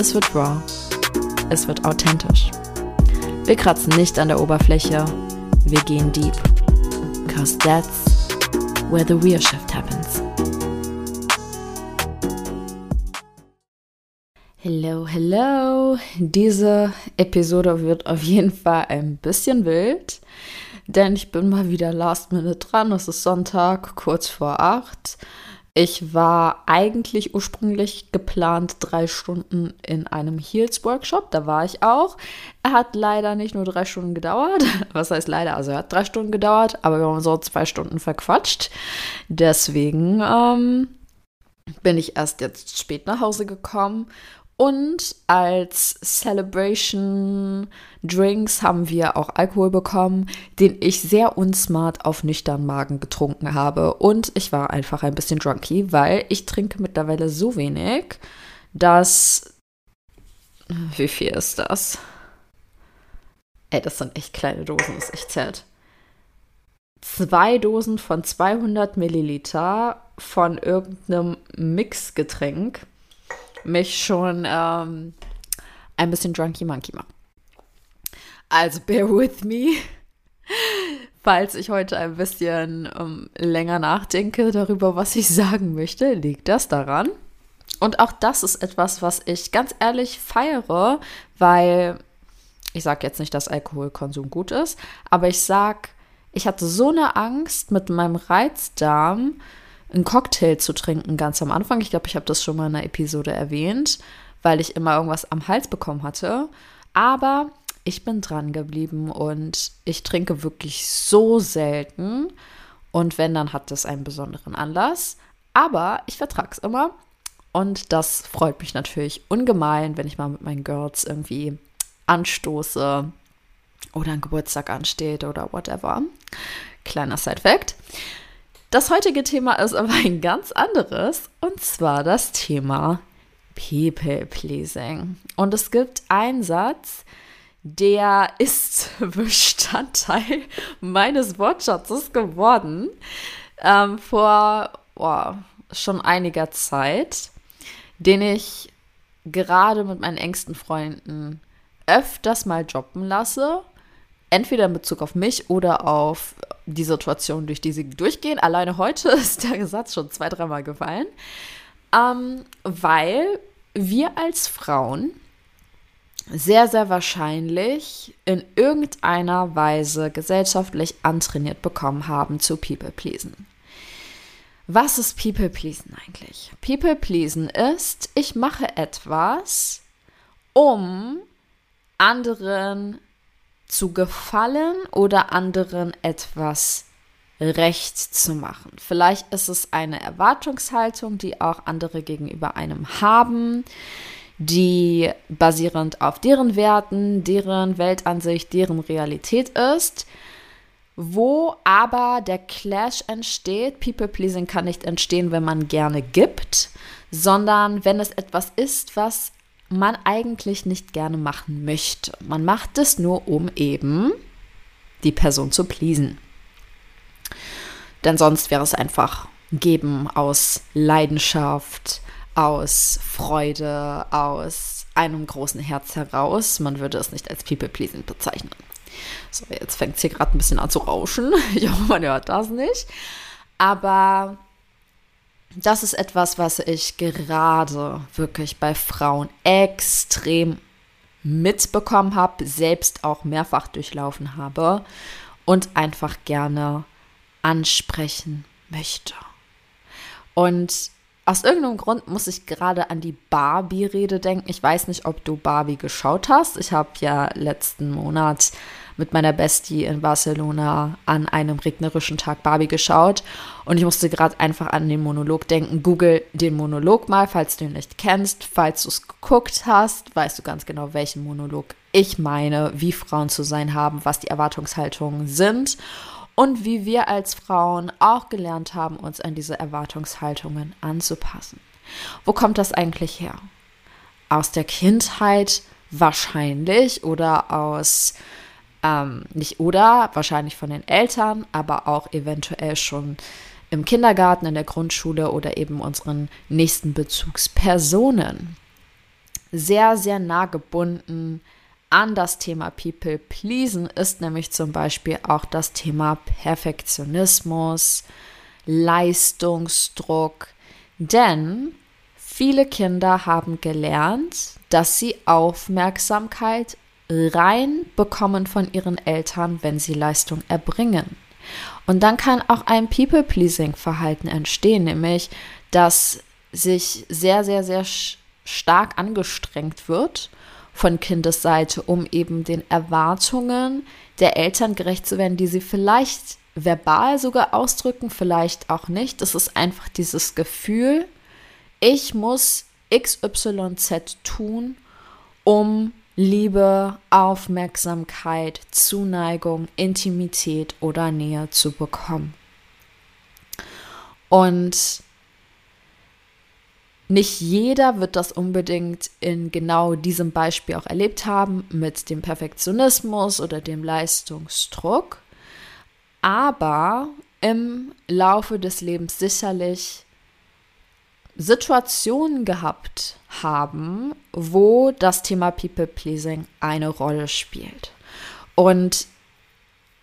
es wird raw, es wird authentisch. Wir kratzen nicht an der Oberfläche, wir gehen deep. Cause that's where the real shift happens. Hello, hello. Diese Episode wird auf jeden Fall ein bisschen wild, denn ich bin mal wieder last minute dran. Es ist Sonntag, kurz vor acht. Ich war eigentlich ursprünglich geplant drei Stunden in einem Heels-Workshop. Da war ich auch. Er hat leider nicht nur drei Stunden gedauert. Was heißt leider? Also er hat drei Stunden gedauert, aber wir haben so zwei Stunden verquatscht. Deswegen ähm, bin ich erst jetzt spät nach Hause gekommen und als Celebration Drinks haben wir auch Alkohol bekommen, den ich sehr unsmart auf nüchtern Magen getrunken habe. Und ich war einfach ein bisschen drunky, weil ich trinke mittlerweile so wenig, dass. Wie viel ist das? Ey, das sind echt kleine Dosen, ist echt zäh. Zwei Dosen von 200 Milliliter von irgendeinem Mixgetränk mich schon ähm, ein bisschen drunky monkey machen. Also bear with me, falls ich heute ein bisschen ähm, länger nachdenke darüber, was ich sagen möchte, liegt das daran. Und auch das ist etwas, was ich ganz ehrlich feiere, weil ich sage jetzt nicht, dass Alkoholkonsum gut ist, aber ich sage, ich hatte so eine Angst mit meinem Reizdarm, einen Cocktail zu trinken ganz am Anfang. Ich glaube, ich habe das schon mal in einer Episode erwähnt, weil ich immer irgendwas am Hals bekommen hatte. Aber ich bin dran geblieben und ich trinke wirklich so selten. Und wenn, dann hat das einen besonderen Anlass. Aber ich vertrage es immer. Und das freut mich natürlich ungemein, wenn ich mal mit meinen Girls irgendwie anstoße oder ein Geburtstag ansteht oder whatever. Kleiner Side-Fact. Das heutige Thema ist aber ein ganz anderes und zwar das Thema People Pleasing. Und es gibt einen Satz, der ist Bestandteil meines Wortschatzes geworden ähm, vor oh, schon einiger Zeit, den ich gerade mit meinen engsten Freunden öfters mal droppen lasse entweder in Bezug auf mich oder auf die Situation, durch die sie durchgehen. Alleine heute ist der Satz schon zwei, dreimal gefallen, ähm, weil wir als Frauen sehr, sehr wahrscheinlich in irgendeiner Weise gesellschaftlich antrainiert bekommen haben zu People Pleasen. Was ist People Pleasen eigentlich? People Pleasen ist, ich mache etwas, um anderen zu gefallen oder anderen etwas recht zu machen. Vielleicht ist es eine Erwartungshaltung, die auch andere gegenüber einem haben, die basierend auf deren Werten, deren Weltansicht, deren Realität ist, wo aber der Clash entsteht. People-Pleasing kann nicht entstehen, wenn man gerne gibt, sondern wenn es etwas ist, was man eigentlich nicht gerne machen möchte. Man macht es nur, um eben die Person zu pleasen. Denn sonst wäre es einfach geben aus Leidenschaft, aus Freude, aus einem großen Herz heraus. Man würde es nicht als People-Pleasing bezeichnen. So, jetzt fängt es hier gerade ein bisschen an zu rauschen. Ich hoffe, man hört das nicht. Aber das ist etwas, was ich gerade wirklich bei Frauen extrem mitbekommen habe, selbst auch mehrfach durchlaufen habe und einfach gerne ansprechen möchte. Und aus irgendeinem Grund muss ich gerade an die Barbie-Rede denken. Ich weiß nicht, ob du Barbie geschaut hast. Ich habe ja letzten Monat mit meiner Bestie in Barcelona an einem regnerischen Tag Barbie geschaut und ich musste gerade einfach an den Monolog denken. Google den Monolog mal, falls du ihn nicht kennst. Falls du es geguckt hast, weißt du ganz genau, welchen Monolog ich meine, wie Frauen zu sein haben, was die Erwartungshaltungen sind und wie wir als Frauen auch gelernt haben, uns an diese Erwartungshaltungen anzupassen. Wo kommt das eigentlich her? Aus der Kindheit wahrscheinlich oder aus, ähm, nicht oder, wahrscheinlich von den Eltern, aber auch eventuell schon im Kindergarten, in der Grundschule oder eben unseren nächsten Bezugspersonen. Sehr, sehr nah gebunden an das Thema People Pleasen ist nämlich zum Beispiel auch das Thema Perfektionismus, Leistungsdruck, denn viele Kinder haben gelernt, dass sie Aufmerksamkeit rein bekommen von ihren Eltern, wenn sie Leistung erbringen. Und dann kann auch ein People-Pleasing-Verhalten entstehen, nämlich dass sich sehr, sehr, sehr stark angestrengt wird von Kindesseite, um eben den Erwartungen der Eltern gerecht zu werden, die sie vielleicht verbal sogar ausdrücken, vielleicht auch nicht. Es ist einfach dieses Gefühl, ich muss XYZ tun, um Liebe, Aufmerksamkeit, Zuneigung, Intimität oder Nähe zu bekommen. Und nicht jeder wird das unbedingt in genau diesem Beispiel auch erlebt haben mit dem Perfektionismus oder dem Leistungsdruck, aber im Laufe des Lebens sicherlich Situationen gehabt haben, wo das Thema People Pleasing eine Rolle spielt. Und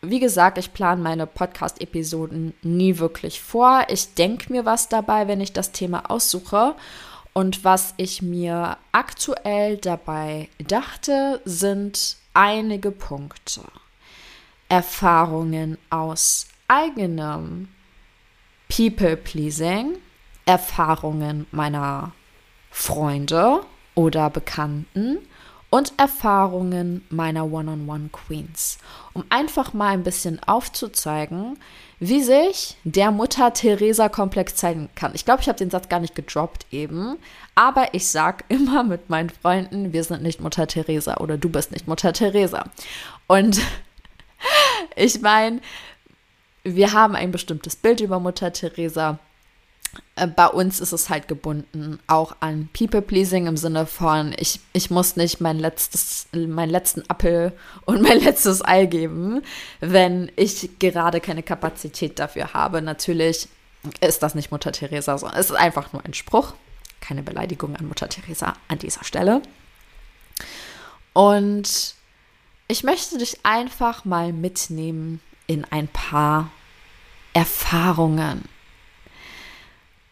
wie gesagt, ich plane meine Podcast-Episoden nie wirklich vor. Ich denke mir was dabei, wenn ich das Thema aussuche. Und was ich mir aktuell dabei dachte, sind einige Punkte. Erfahrungen aus eigenem People-Pleasing, Erfahrungen meiner Freunde oder Bekannten und Erfahrungen meiner One-on-One-Queens, um einfach mal ein bisschen aufzuzeigen, wie sich der Mutter-Theresa-Komplex zeigen kann. Ich glaube, ich habe den Satz gar nicht gedroppt eben, aber ich sage immer mit meinen Freunden, wir sind nicht Mutter Theresa oder du bist nicht Mutter Theresa. Und ich meine, wir haben ein bestimmtes Bild über Mutter Theresa bei uns ist es halt gebunden auch an People-Pleasing im Sinne von, ich, ich muss nicht mein letztes, meinen letzten Appel und mein letztes Ei geben, wenn ich gerade keine Kapazität dafür habe. Natürlich ist das nicht Mutter Teresa, sondern es ist einfach nur ein Spruch. Keine Beleidigung an Mutter Teresa an dieser Stelle. Und ich möchte dich einfach mal mitnehmen in ein paar Erfahrungen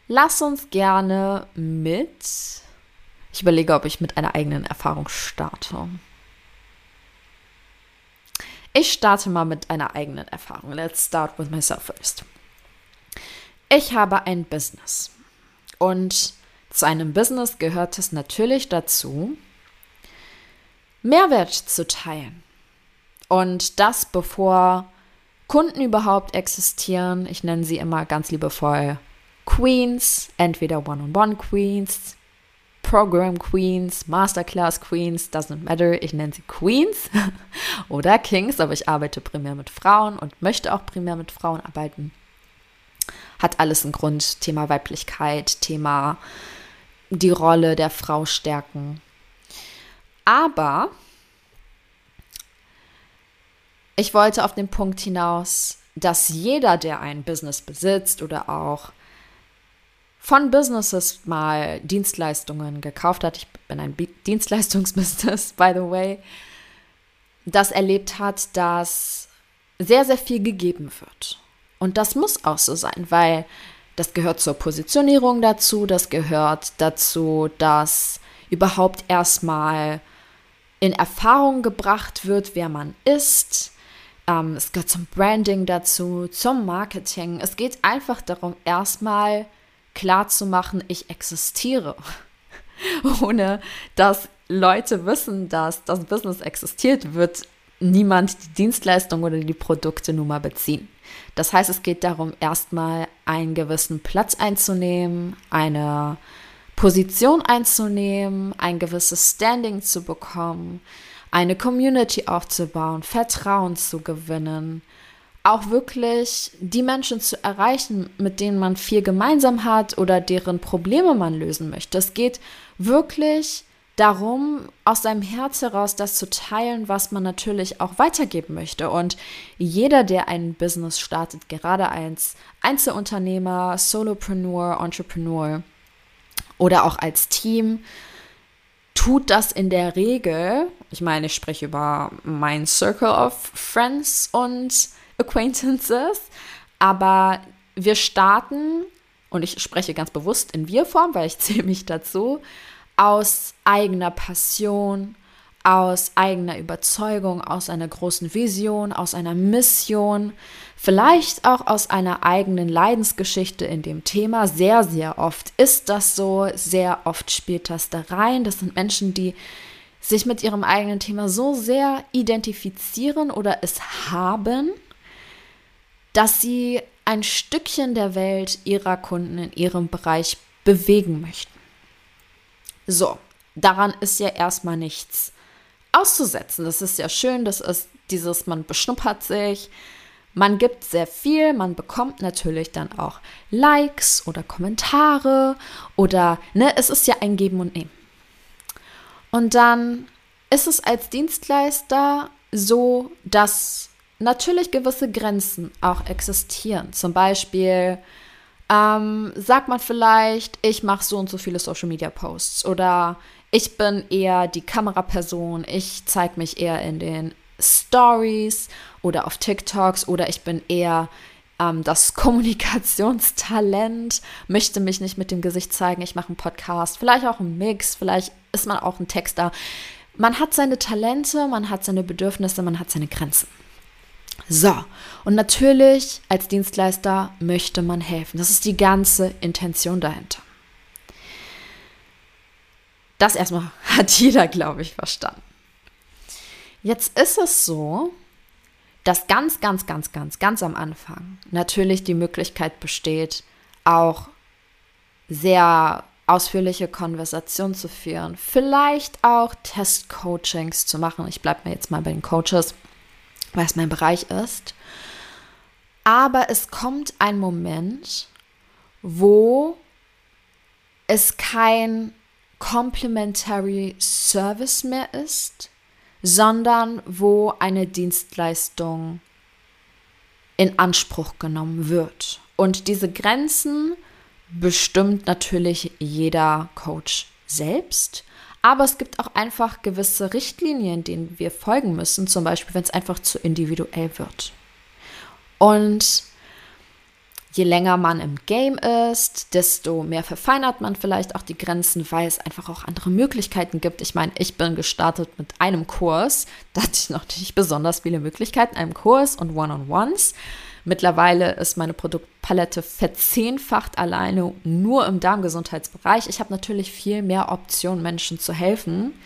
Lass uns gerne mit. Ich überlege, ob ich mit einer eigenen Erfahrung starte. Ich starte mal mit einer eigenen Erfahrung. Let's start with myself first. Ich habe ein Business. Und zu einem Business gehört es natürlich dazu, Mehrwert zu teilen. Und das bevor Kunden überhaupt existieren. Ich nenne sie immer ganz liebevoll Queens, entweder One-on-One Queens, Program Queens, Masterclass Queens, doesn't matter, ich nenne sie Queens oder Kings, aber ich arbeite primär mit Frauen und möchte auch primär mit Frauen arbeiten. Hat alles einen Grund, Thema Weiblichkeit, Thema die Rolle der Frau stärken. Aber ich wollte auf den Punkt hinaus, dass jeder, der ein Business besitzt oder auch von Businesses mal Dienstleistungen gekauft hat, ich bin ein Dienstleistungsbusiness, by the way, das erlebt hat, dass sehr, sehr viel gegeben wird. Und das muss auch so sein, weil das gehört zur Positionierung dazu, das gehört dazu, dass überhaupt erstmal in Erfahrung gebracht wird, wer man ist. Ähm, es gehört zum Branding dazu, zum Marketing. Es geht einfach darum, erstmal klar zu machen, ich existiere. Ohne dass Leute wissen, dass das Business existiert, wird niemand die Dienstleistung oder die Produkte nun mal beziehen. Das heißt, es geht darum, erstmal einen gewissen Platz einzunehmen, eine Position einzunehmen, ein gewisses Standing zu bekommen, eine Community aufzubauen, Vertrauen zu gewinnen, auch wirklich die Menschen zu erreichen, mit denen man viel gemeinsam hat oder deren Probleme man lösen möchte. Es geht wirklich darum, aus seinem Herz heraus das zu teilen, was man natürlich auch weitergeben möchte. Und jeder, der ein Business startet, gerade als Einzelunternehmer, Solopreneur, Entrepreneur oder auch als Team, tut das in der Regel. Ich meine, ich spreche über mein Circle of Friends und Acquaintances, aber wir starten, und ich spreche ganz bewusst in Wir-Form, weil ich zähle mich dazu, aus eigener Passion, aus eigener Überzeugung, aus einer großen Vision, aus einer Mission, vielleicht auch aus einer eigenen Leidensgeschichte in dem Thema. Sehr, sehr oft ist das so, sehr oft spielt das da rein. Das sind Menschen, die sich mit ihrem eigenen Thema so sehr identifizieren oder es haben, dass sie ein Stückchen der Welt ihrer Kunden in ihrem Bereich bewegen möchten. So, daran ist ja erstmal nichts auszusetzen. Das ist ja schön, das ist dieses, man beschnuppert sich, man gibt sehr viel, man bekommt natürlich dann auch Likes oder Kommentare oder, ne, es ist ja ein Geben und Nehmen. Und dann ist es als Dienstleister so, dass natürlich gewisse Grenzen auch existieren. Zum Beispiel ähm, sagt man vielleicht, ich mache so und so viele Social Media Posts oder ich bin eher die Kameraperson, ich zeige mich eher in den Stories oder auf TikToks oder ich bin eher ähm, das Kommunikationstalent, möchte mich nicht mit dem Gesicht zeigen, ich mache einen Podcast, vielleicht auch einen Mix, vielleicht ist man auch ein Texter. Man hat seine Talente, man hat seine Bedürfnisse, man hat seine Grenzen. So, und natürlich als Dienstleister möchte man helfen. Das ist die ganze Intention dahinter. Das erstmal hat jeder, glaube ich, verstanden. Jetzt ist es so, dass ganz, ganz, ganz, ganz, ganz am Anfang natürlich die Möglichkeit besteht, auch sehr ausführliche Konversationen zu führen, vielleicht auch Testcoachings zu machen. Ich bleibe mir jetzt mal bei den Coaches weil es mein Bereich ist. Aber es kommt ein Moment, wo es kein Complementary Service mehr ist, sondern wo eine Dienstleistung in Anspruch genommen wird. Und diese Grenzen bestimmt natürlich jeder Coach selbst. Aber es gibt auch einfach gewisse Richtlinien, denen wir folgen müssen, zum Beispiel, wenn es einfach zu individuell wird. Und je länger man im Game ist, desto mehr verfeinert man vielleicht auch die Grenzen, weil es einfach auch andere Möglichkeiten gibt. Ich meine, ich bin gestartet mit einem Kurs, da hatte ich noch nicht besonders viele Möglichkeiten, einem Kurs und One-on-Ones. Mittlerweile ist meine Produktpalette verzehnfacht alleine nur im Darmgesundheitsbereich. Ich habe natürlich viel mehr Optionen, Menschen zu helfen.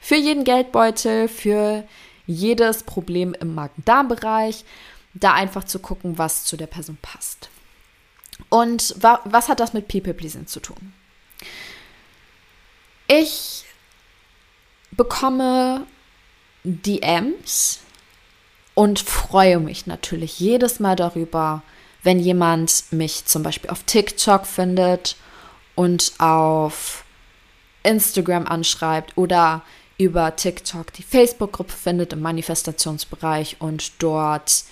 Für jeden Geldbeutel, für jedes Problem im Magen-Darm-Bereich, da einfach zu gucken, was zu der Person passt. Und wa was hat das mit People-Pleasing zu tun? Ich bekomme DMs und freue mich natürlich jedes Mal darüber, wenn jemand mich zum Beispiel auf TikTok findet und auf Instagram anschreibt oder über TikTok die Facebook-Gruppe findet im Manifestationsbereich und dort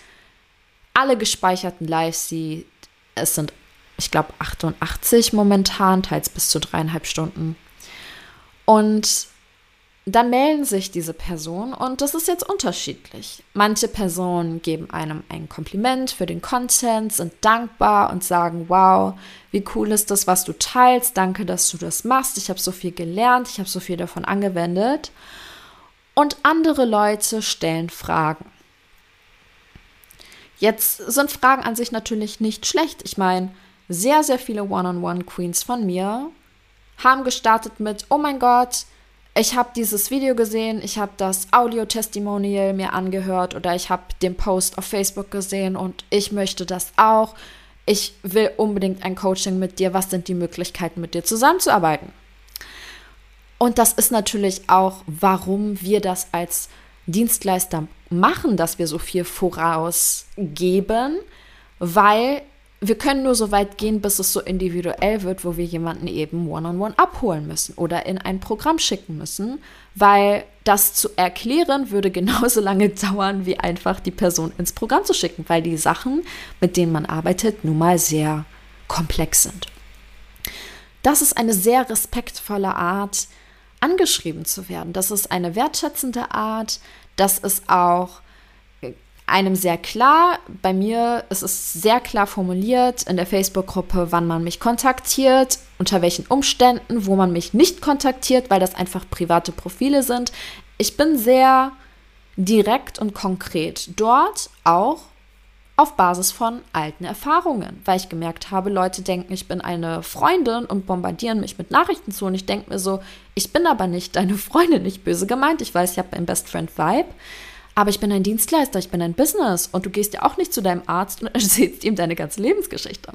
alle gespeicherten Lives sieht. Es sind, ich glaube, 88 momentan, teils bis zu dreieinhalb Stunden. Und dann melden sich diese Personen und das ist jetzt unterschiedlich. Manche Personen geben einem ein Kompliment für den Content, sind dankbar und sagen, wow, wie cool ist das, was du teilst, danke, dass du das machst, ich habe so viel gelernt, ich habe so viel davon angewendet. Und andere Leute stellen Fragen. Jetzt sind Fragen an sich natürlich nicht schlecht. Ich meine, sehr, sehr viele One-on-One-Queens von mir haben gestartet mit, oh mein Gott, ich habe dieses Video gesehen, ich habe das Audio-Testimonial mir angehört oder ich habe den Post auf Facebook gesehen und ich möchte das auch. Ich will unbedingt ein Coaching mit dir. Was sind die Möglichkeiten, mit dir zusammenzuarbeiten? Und das ist natürlich auch, warum wir das als Dienstleister machen, dass wir so viel vorausgeben, weil wir können nur so weit gehen, bis es so individuell wird, wo wir jemanden eben one-on-one -on -one abholen müssen oder in ein Programm schicken müssen, weil das zu erklären würde genauso lange dauern, wie einfach die Person ins Programm zu schicken, weil die Sachen, mit denen man arbeitet, nun mal sehr komplex sind. Das ist eine sehr respektvolle Art, angeschrieben zu werden. Das ist eine wertschätzende Art. Das ist auch einem sehr klar. Bei mir ist es sehr klar formuliert in der Facebook-Gruppe, wann man mich kontaktiert, unter welchen Umständen, wo man mich nicht kontaktiert, weil das einfach private Profile sind. Ich bin sehr direkt und konkret dort auch auf Basis von alten Erfahrungen, weil ich gemerkt habe, Leute denken, ich bin eine Freundin und bombardieren mich mit Nachrichten zu und ich denke mir so, ich bin aber nicht deine Freundin, nicht böse gemeint. Ich weiß, ich habe einen Best Friend Vibe, aber ich bin ein Dienstleister, ich bin ein Business und du gehst ja auch nicht zu deinem Arzt und erzählst ihm deine ganze Lebensgeschichte.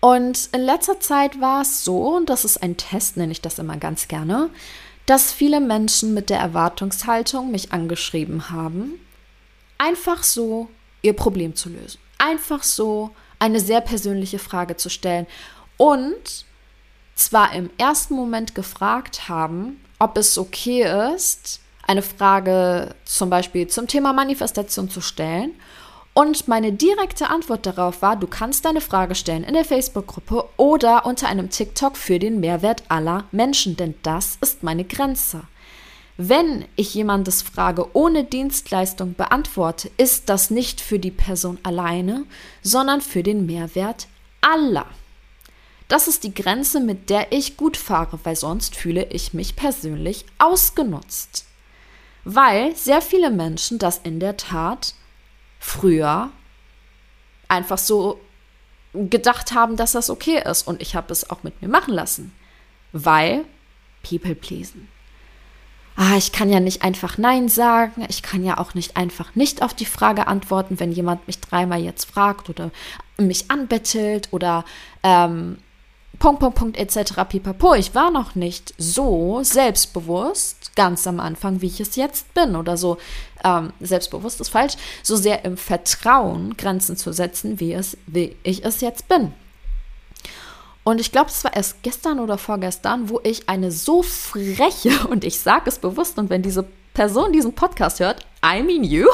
Und in letzter Zeit war es so, und das ist ein Test, nenne ich das immer ganz gerne, dass viele Menschen mit der Erwartungshaltung mich angeschrieben haben, einfach so ihr Problem zu lösen. Einfach so eine sehr persönliche Frage zu stellen. Und zwar im ersten Moment gefragt haben, ob es okay ist, eine Frage zum Beispiel zum Thema Manifestation zu stellen. Und meine direkte Antwort darauf war, du kannst deine Frage stellen in der Facebook-Gruppe oder unter einem TikTok für den Mehrwert aller Menschen, denn das ist meine Grenze. Wenn ich jemandes Frage ohne Dienstleistung beantworte, ist das nicht für die Person alleine, sondern für den Mehrwert aller. Das ist die Grenze, mit der ich gut fahre, weil sonst fühle ich mich persönlich ausgenutzt weil sehr viele Menschen das in der Tat früher einfach so gedacht haben, dass das okay ist. Und ich habe es auch mit mir machen lassen, weil People pleasen. Ah, ich kann ja nicht einfach Nein sagen. Ich kann ja auch nicht einfach nicht auf die Frage antworten, wenn jemand mich dreimal jetzt fragt oder mich anbettelt oder ähm, Punkt, Punkt, Punkt, etc. pipapo. Ich war noch nicht so selbstbewusst, ganz am Anfang, wie ich es jetzt bin. Oder so, ähm, selbstbewusst ist falsch, so sehr im Vertrauen, Grenzen zu setzen, wie, es, wie ich es jetzt bin. Und ich glaube, es war erst gestern oder vorgestern, wo ich eine so freche, und ich sage es bewusst, und wenn diese Person diesen Podcast hört, I mean you,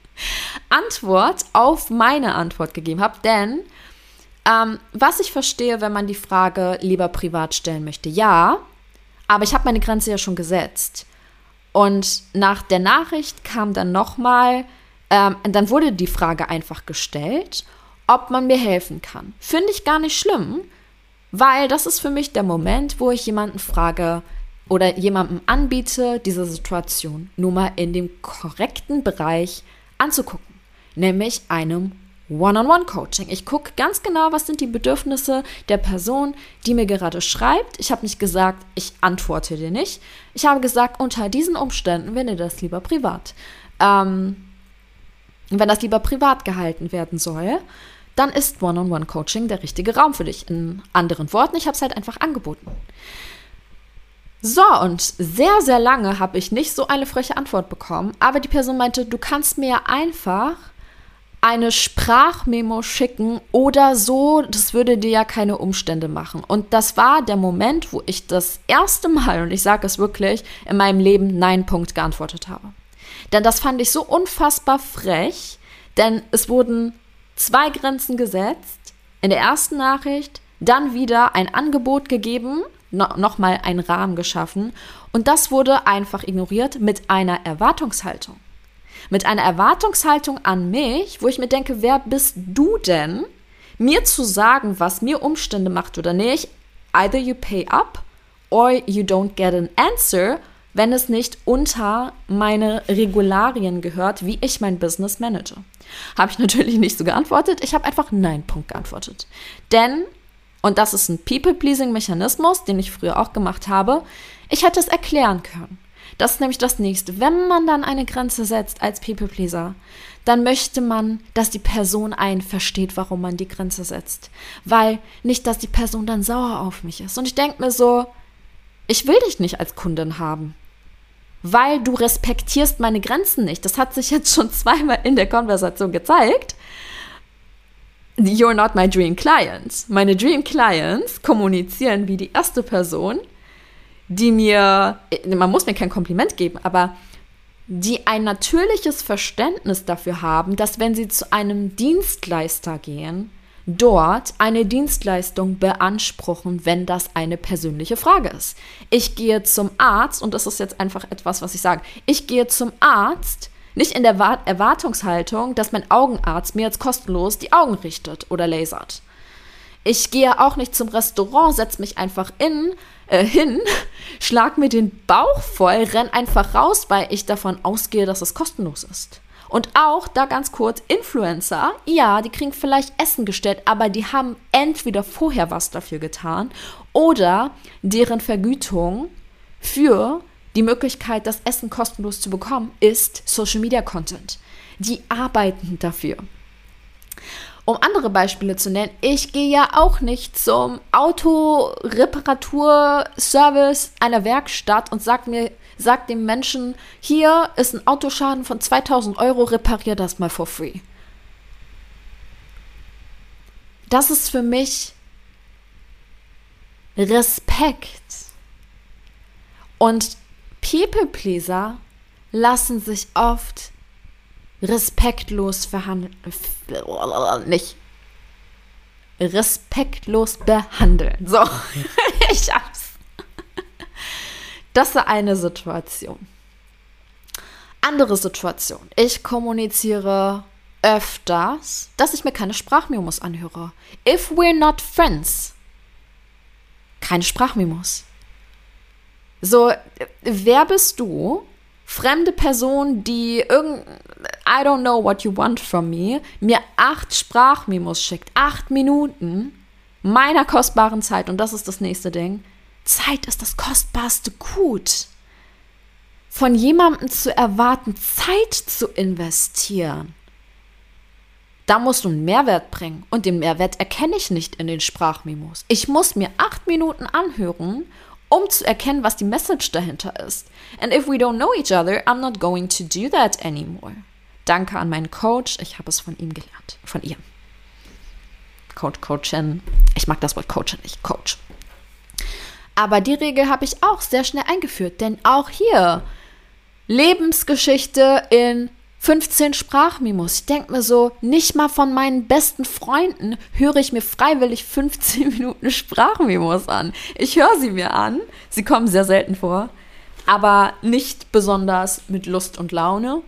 Antwort auf meine Antwort gegeben habe. Denn ähm, was ich verstehe, wenn man die Frage lieber privat stellen möchte, ja, aber ich habe meine Grenze ja schon gesetzt. Und nach der Nachricht kam dann nochmal, ähm, dann wurde die Frage einfach gestellt, ob man mir helfen kann. Finde ich gar nicht schlimm, weil das ist für mich der Moment, wo ich jemanden frage oder jemandem anbiete, diese Situation nur mal in dem korrekten Bereich anzugucken, nämlich einem One-on-One-Coaching. Ich gucke ganz genau, was sind die Bedürfnisse der Person, die mir gerade schreibt. Ich habe nicht gesagt, ich antworte dir nicht. Ich habe gesagt, unter diesen Umständen, wenn ihr das lieber privat, ähm, wenn das lieber privat gehalten werden soll, dann ist One-on-One-Coaching der richtige Raum für dich. In anderen Worten, ich habe es halt einfach angeboten. So, und sehr, sehr lange habe ich nicht so eine freche Antwort bekommen, aber die Person meinte, du kannst mir einfach eine Sprachmemo schicken oder so, das würde dir ja keine Umstände machen. Und das war der Moment, wo ich das erste Mal, und ich sage es wirklich, in meinem Leben Nein Punkt geantwortet habe. Denn das fand ich so unfassbar frech, denn es wurden zwei Grenzen gesetzt. In der ersten Nachricht dann wieder ein Angebot gegeben, no nochmal einen Rahmen geschaffen und das wurde einfach ignoriert mit einer Erwartungshaltung mit einer Erwartungshaltung an mich, wo ich mir denke, wer bist du denn, mir zu sagen, was mir Umstände macht oder nicht. Either you pay up or you don't get an answer, wenn es nicht unter meine Regularien gehört, wie ich mein Business manage. Habe ich natürlich nicht so geantwortet. Ich habe einfach Nein, Punkt geantwortet. Denn und das ist ein People-Pleasing-Mechanismus, den ich früher auch gemacht habe, ich hätte es erklären können. Das ist nämlich das nächste. Wenn man dann eine Grenze setzt als People-Pleaser, dann möchte man, dass die Person einen versteht, warum man die Grenze setzt. Weil nicht, dass die Person dann sauer auf mich ist. Und ich denke mir so, ich will dich nicht als Kundin haben. Weil du respektierst meine Grenzen nicht. Das hat sich jetzt schon zweimal in der Konversation gezeigt. You're not my dream clients. Meine dream clients kommunizieren wie die erste Person, die mir, man muss mir kein Kompliment geben, aber die ein natürliches Verständnis dafür haben, dass wenn sie zu einem Dienstleister gehen, dort eine Dienstleistung beanspruchen, wenn das eine persönliche Frage ist. Ich gehe zum Arzt, und das ist jetzt einfach etwas, was ich sage, ich gehe zum Arzt, nicht in der Erwartungshaltung, dass mein Augenarzt mir jetzt kostenlos die Augen richtet oder lasert. Ich gehe auch nicht zum Restaurant, setze mich einfach in, äh, hin, schlag mir den Bauch voll, renn einfach raus, weil ich davon ausgehe, dass es kostenlos ist. Und auch da ganz kurz, Influencer, ja, die kriegen vielleicht Essen gestellt, aber die haben entweder vorher was dafür getan oder deren Vergütung für die Möglichkeit, das Essen kostenlos zu bekommen, ist Social Media Content. Die arbeiten dafür. Um andere Beispiele zu nennen, ich gehe ja auch nicht zum Autoreparaturservice einer Werkstatt und sag mir, sag dem Menschen, hier ist ein Autoschaden von 2000 Euro, reparier das mal for free. Das ist für mich Respekt. Und People Pleaser lassen sich oft respektlos verhandeln. Nicht. Respektlos behandeln. So, ich hab's. Das ist eine Situation. Andere Situation. Ich kommuniziere öfters, dass ich mir keine Sprachmemos anhöre. If we're not friends. Keine Sprachmemos. So, wer bist du, fremde Person, die irgend, I don't know what you want from me, mir acht Sprachmemos schickt, acht Minuten meiner kostbaren Zeit, und das ist das nächste Ding. Zeit ist das kostbarste Gut. Von jemandem zu erwarten, Zeit zu investieren. Da musst du einen Mehrwert bringen. Und den Mehrwert erkenne ich nicht in den Sprachmemos. Ich muss mir acht Minuten anhören um zu erkennen, was die Message dahinter ist. And if we don't know each other, I'm not going to do that anymore. Danke an meinen Coach, ich habe es von ihm gelernt, von ihr. Coach, Coachin. Ich mag das Wort Coachin nicht, Coach. Aber die Regel habe ich auch sehr schnell eingeführt, denn auch hier Lebensgeschichte in 15 Sprachmemos. Ich denke mir so, nicht mal von meinen besten Freunden höre ich mir freiwillig 15 Minuten Sprachmemos an. Ich höre sie mir an. Sie kommen sehr selten vor. Aber nicht besonders mit Lust und Laune.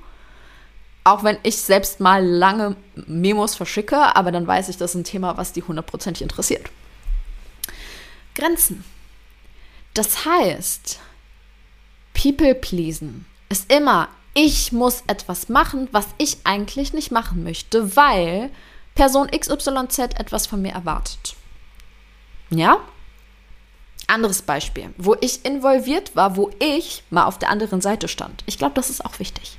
Auch wenn ich selbst mal lange Memos verschicke, aber dann weiß ich, das ist ein Thema, was die hundertprozentig interessiert. Grenzen. Das heißt, People pleasen ist immer ich muss etwas machen, was ich eigentlich nicht machen möchte, weil Person XYZ etwas von mir erwartet. Ja? Anderes Beispiel, wo ich involviert war, wo ich mal auf der anderen Seite stand. Ich glaube, das ist auch wichtig.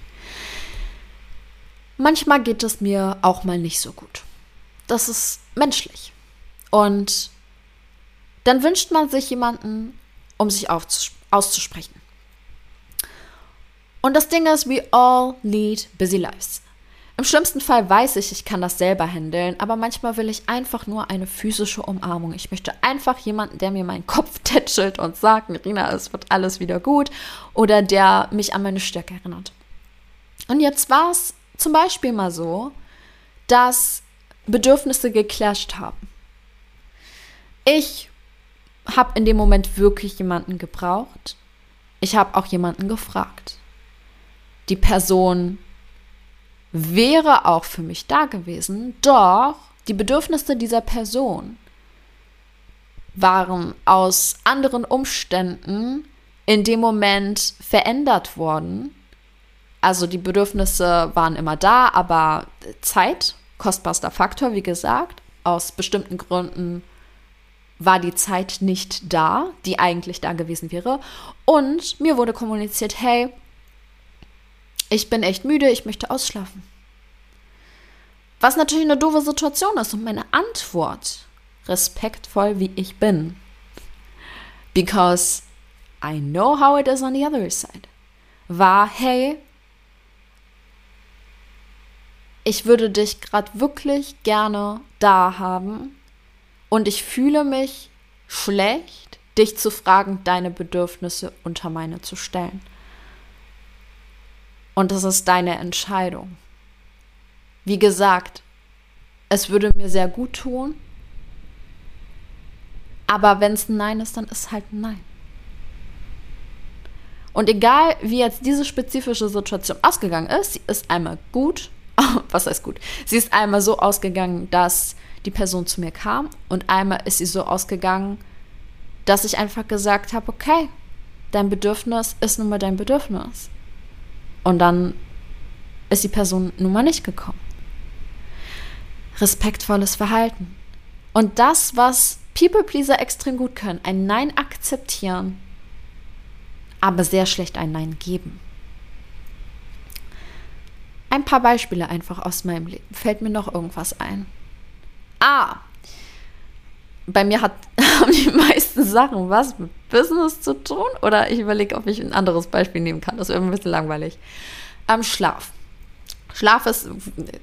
Manchmal geht es mir auch mal nicht so gut. Das ist menschlich. Und dann wünscht man sich jemanden, um sich auszusprechen. Und das Ding ist, we all lead busy lives. Im schlimmsten Fall weiß ich, ich kann das selber handeln, aber manchmal will ich einfach nur eine physische Umarmung. Ich möchte einfach jemanden, der mir meinen Kopf tätschelt und sagt, Rina, es wird alles wieder gut oder der mich an meine Stärke erinnert. Und jetzt war es zum Beispiel mal so, dass Bedürfnisse geclasht haben. Ich habe in dem Moment wirklich jemanden gebraucht. Ich habe auch jemanden gefragt die Person wäre auch für mich da gewesen, doch die Bedürfnisse dieser Person waren aus anderen Umständen in dem Moment verändert worden. Also die Bedürfnisse waren immer da, aber Zeit, kostbarster Faktor, wie gesagt, aus bestimmten Gründen war die Zeit nicht da, die eigentlich da gewesen wäre. Und mir wurde kommuniziert, hey, ich bin echt müde, ich möchte ausschlafen. Was natürlich eine doofe Situation ist. Und meine Antwort, respektvoll wie ich bin, because I know how it is on the other side, war, hey, ich würde dich gerade wirklich gerne da haben und ich fühle mich schlecht, dich zu fragen, deine Bedürfnisse unter meine zu stellen. Und das ist deine Entscheidung. Wie gesagt, es würde mir sehr gut tun, aber wenn es ein Nein ist, dann ist halt ein Nein. Und egal, wie jetzt diese spezifische Situation ausgegangen ist, sie ist einmal gut, was heißt gut? Sie ist einmal so ausgegangen, dass die Person zu mir kam und einmal ist sie so ausgegangen, dass ich einfach gesagt habe, okay, dein Bedürfnis ist nun mal dein Bedürfnis. Und dann ist die Person nun mal nicht gekommen. Respektvolles Verhalten. Und das, was People-Pleaser extrem gut können, ein Nein akzeptieren, aber sehr schlecht ein Nein geben. Ein paar Beispiele einfach aus meinem Leben. Fällt mir noch irgendwas ein? Ah, bei mir hat, haben die meisten Sachen was mit Business zu tun. Oder ich überlege, ob ich ein anderes Beispiel nehmen kann. Das wäre ein bisschen langweilig. Ähm, Schlaf. Schlaf ist,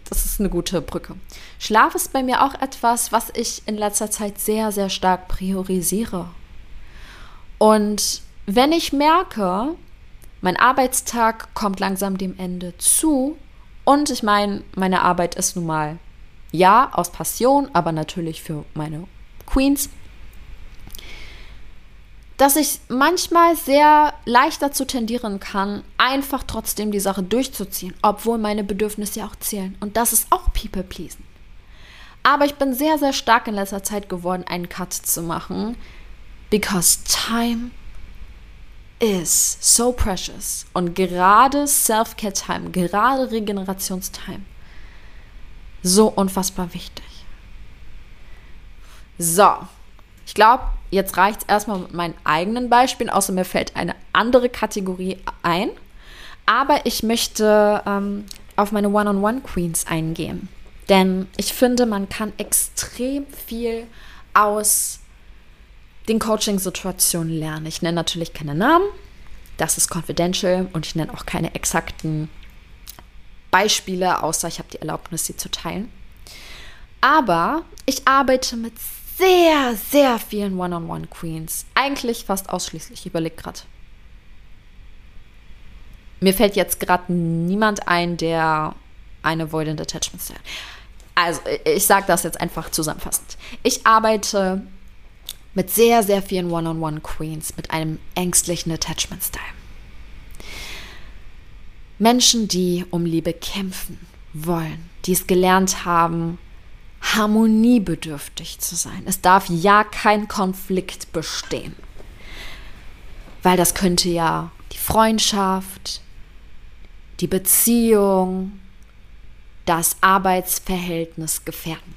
das ist eine gute Brücke. Schlaf ist bei mir auch etwas, was ich in letzter Zeit sehr, sehr stark priorisiere. Und wenn ich merke, mein Arbeitstag kommt langsam dem Ende zu und ich meine, meine Arbeit ist nun mal, ja, aus Passion, aber natürlich für meine Queens, dass ich manchmal sehr leicht dazu tendieren kann, einfach trotzdem die Sache durchzuziehen, obwohl meine Bedürfnisse ja auch zählen. Und das ist auch People-Pleasen. Aber ich bin sehr, sehr stark in letzter Zeit geworden, einen Cut zu machen, because time is so precious. Und gerade Self-Care-Time, gerade Regenerationstime, so unfassbar wichtig. So, ich glaube, jetzt reicht es erstmal mit meinen eigenen Beispielen, außer mir fällt eine andere Kategorie ein. Aber ich möchte ähm, auf meine One-on-One-Queens eingehen. Denn ich finde, man kann extrem viel aus den Coaching-Situationen lernen. Ich nenne natürlich keine Namen, das ist confidential und ich nenne auch keine exakten Beispiele, außer ich habe die Erlaubnis, sie zu teilen. Aber ich arbeite mit sehr, sehr vielen One-on-One-Queens. Eigentlich fast ausschließlich. Ich überlege gerade. Mir fällt jetzt gerade niemand ein, der eine Avoidant Attachment Style. Also, ich sage das jetzt einfach zusammenfassend. Ich arbeite mit sehr, sehr vielen One-on-One-Queens mit einem ängstlichen Attachment-Style. Menschen, die um Liebe kämpfen wollen, die es gelernt haben, harmoniebedürftig zu sein. Es darf ja kein Konflikt bestehen, weil das könnte ja die Freundschaft, die Beziehung, das Arbeitsverhältnis gefährden.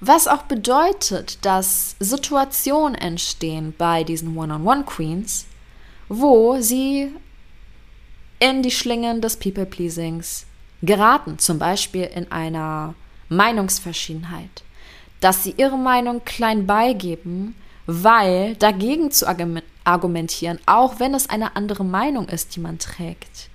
Was auch bedeutet, dass Situationen entstehen bei diesen One-on-One-Queens, wo sie in die Schlingen des People-Pleasings geraten, zum Beispiel in einer Meinungsverschiedenheit, dass sie ihre Meinung klein beigeben, weil dagegen zu argumentieren, auch wenn es eine andere Meinung ist, die man trägt,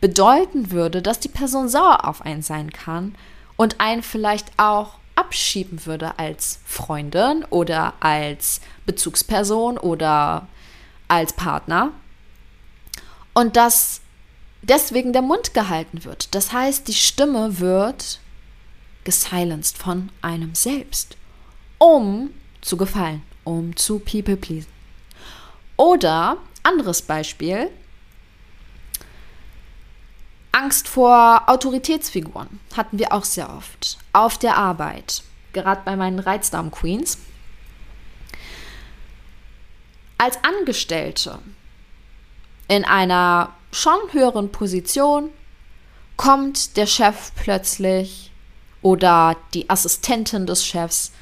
bedeuten würde, dass die Person sauer auf einen sein kann und einen vielleicht auch abschieben würde als Freundin oder als Bezugsperson oder als Partner. Und dass deswegen der Mund gehalten wird. Das heißt, die Stimme wird gesilenced von einem selbst, um zu gefallen, um zu people pleasen. Oder anderes Beispiel, Angst vor Autoritätsfiguren hatten wir auch sehr oft. Auf der Arbeit, gerade bei meinen Reizdarm-Queens. Als Angestellte in einer schon höheren Position kommt der Chef plötzlich oder die Assistentin des Chefs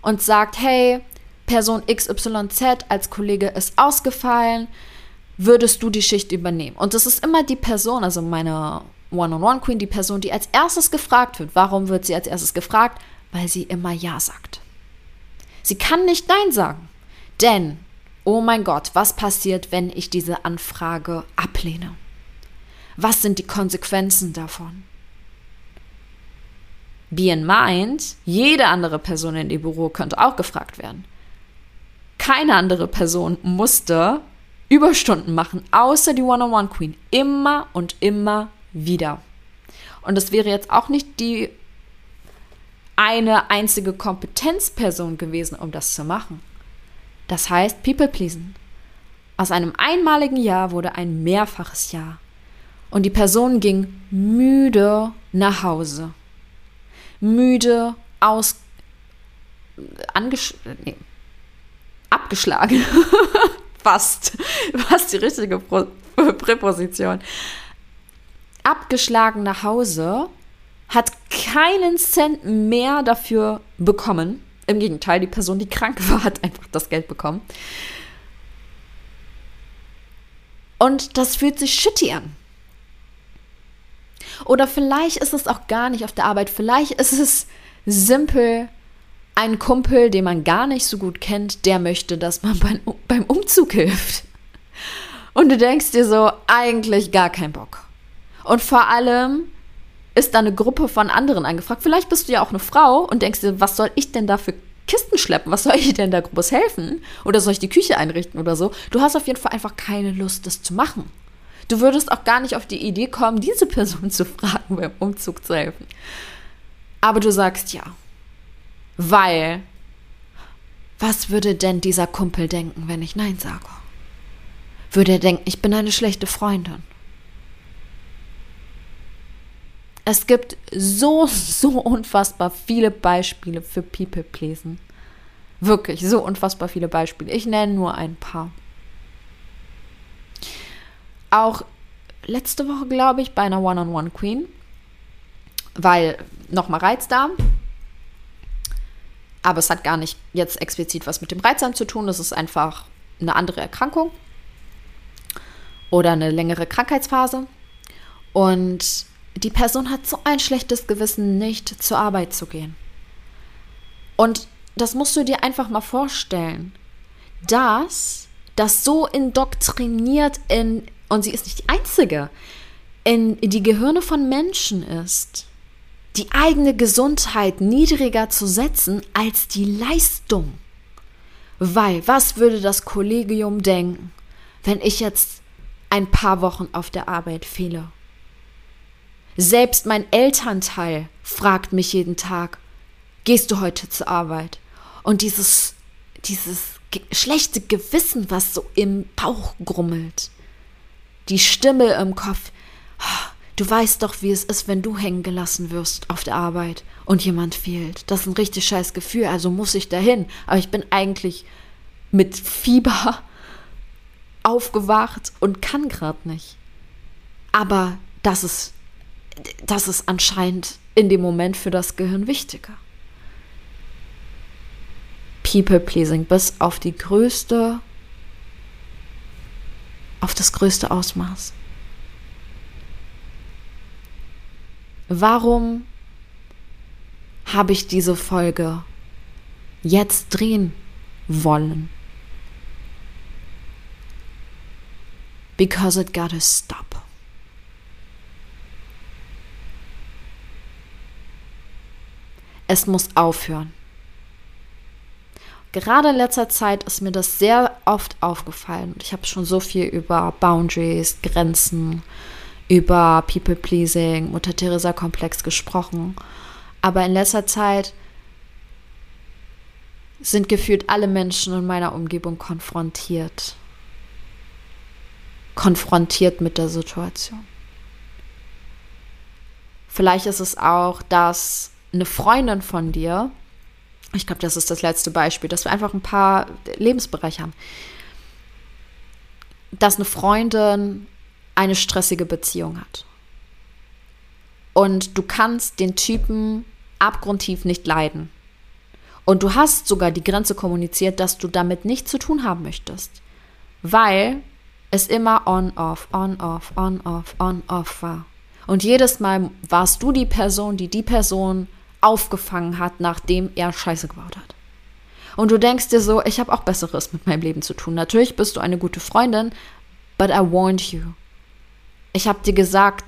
und sagt, hey, Person XYZ als Kollege ist ausgefallen, würdest du die Schicht übernehmen? Und das ist immer die Person, also meine One-on-One-Queen, die Person, die als erstes gefragt wird. Warum wird sie als erstes gefragt? Weil sie immer Ja sagt. Sie kann nicht Nein sagen. Denn, oh mein Gott, was passiert, wenn ich diese Anfrage ablehne? Was sind die Konsequenzen davon? Be in mind, jede andere Person in dem Büro könnte auch gefragt werden. Keine andere Person musste Überstunden machen, außer die One-on-One-Queen. Immer und immer wieder. Und das wäre jetzt auch nicht die eine einzige Kompetenzperson gewesen, um das zu machen. Das heißt, People pleasen. Aus einem einmaligen Jahr wurde ein mehrfaches Jahr. Und die Person ging müde nach Hause. Müde, aus, nee, abgeschlagen. Fast. Fast die richtige Pro Präposition abgeschlagen nach Hause, hat keinen Cent mehr dafür bekommen. Im Gegenteil, die Person, die krank war, hat einfach das Geld bekommen. Und das fühlt sich shitty an. Oder vielleicht ist es auch gar nicht auf der Arbeit. Vielleicht ist es simpel ein Kumpel, den man gar nicht so gut kennt, der möchte, dass man beim, Umzug hilft. Und du denkst dir so, eigentlich gar kein Bock. Und vor allem ist da eine Gruppe von anderen angefragt. Vielleicht bist du ja auch eine Frau und denkst dir, was soll ich denn da für Kisten schleppen? Was soll ich denn da groß helfen? Oder soll ich die Küche einrichten oder so? Du hast auf jeden Fall einfach keine Lust, das zu machen. Du würdest auch gar nicht auf die Idee kommen, diese Person zu fragen, beim Umzug zu helfen. Aber du sagst ja. Weil, was würde denn dieser Kumpel denken, wenn ich Nein sage? Würde er denken, ich bin eine schlechte Freundin? Es gibt so, so unfassbar viele Beispiele für People Pleasen. Wirklich, so unfassbar viele Beispiele. Ich nenne nur ein paar. Auch letzte Woche, glaube ich, bei einer One-on-One -on -One Queen, weil nochmal Reizdarm. Aber es hat gar nicht jetzt explizit was mit dem Reizdarm zu tun. Das ist einfach eine andere Erkrankung oder eine längere Krankheitsphase. Und die Person hat so ein schlechtes Gewissen, nicht zur Arbeit zu gehen. Und das musst du dir einfach mal vorstellen, dass das so indoktriniert in, und sie ist nicht die Einzige, in die Gehirne von Menschen ist, die eigene Gesundheit niedriger zu setzen als die Leistung. Weil, was würde das Kollegium denken, wenn ich jetzt ein paar Wochen auf der Arbeit fehle? Selbst mein Elternteil fragt mich jeden Tag, gehst du heute zur Arbeit? Und dieses, dieses schlechte Gewissen, was so im Bauch grummelt, die Stimme im Kopf, du weißt doch, wie es ist, wenn du hängen gelassen wirst auf der Arbeit und jemand fehlt. Das ist ein richtig scheiß Gefühl, also muss ich dahin. Aber ich bin eigentlich mit Fieber aufgewacht und kann gerade nicht. Aber das ist das ist anscheinend in dem Moment für das Gehirn wichtiger. People-pleasing bis auf die größte, auf das größte Ausmaß. Warum habe ich diese Folge jetzt drehen wollen? Because it gotta stop. Es muss aufhören. Gerade in letzter Zeit ist mir das sehr oft aufgefallen. Ich habe schon so viel über Boundaries, Grenzen, über People-Pleasing, Mutter-Teresa-Komplex gesprochen. Aber in letzter Zeit sind gefühlt alle Menschen in meiner Umgebung konfrontiert. Konfrontiert mit der Situation. Vielleicht ist es auch, dass eine Freundin von dir, ich glaube, das ist das letzte Beispiel, dass wir einfach ein paar Lebensbereiche haben, dass eine Freundin eine stressige Beziehung hat. Und du kannst den Typen abgrundtief nicht leiden. Und du hast sogar die Grenze kommuniziert, dass du damit nichts zu tun haben möchtest. Weil es immer on-off, on-off, on-off, on-off war. Und jedes Mal warst du die Person, die die Person aufgefangen hat, nachdem er Scheiße gebaut hat. Und du denkst dir so, ich habe auch Besseres mit meinem Leben zu tun. Natürlich bist du eine gute Freundin, but I warned you. Ich habe dir gesagt,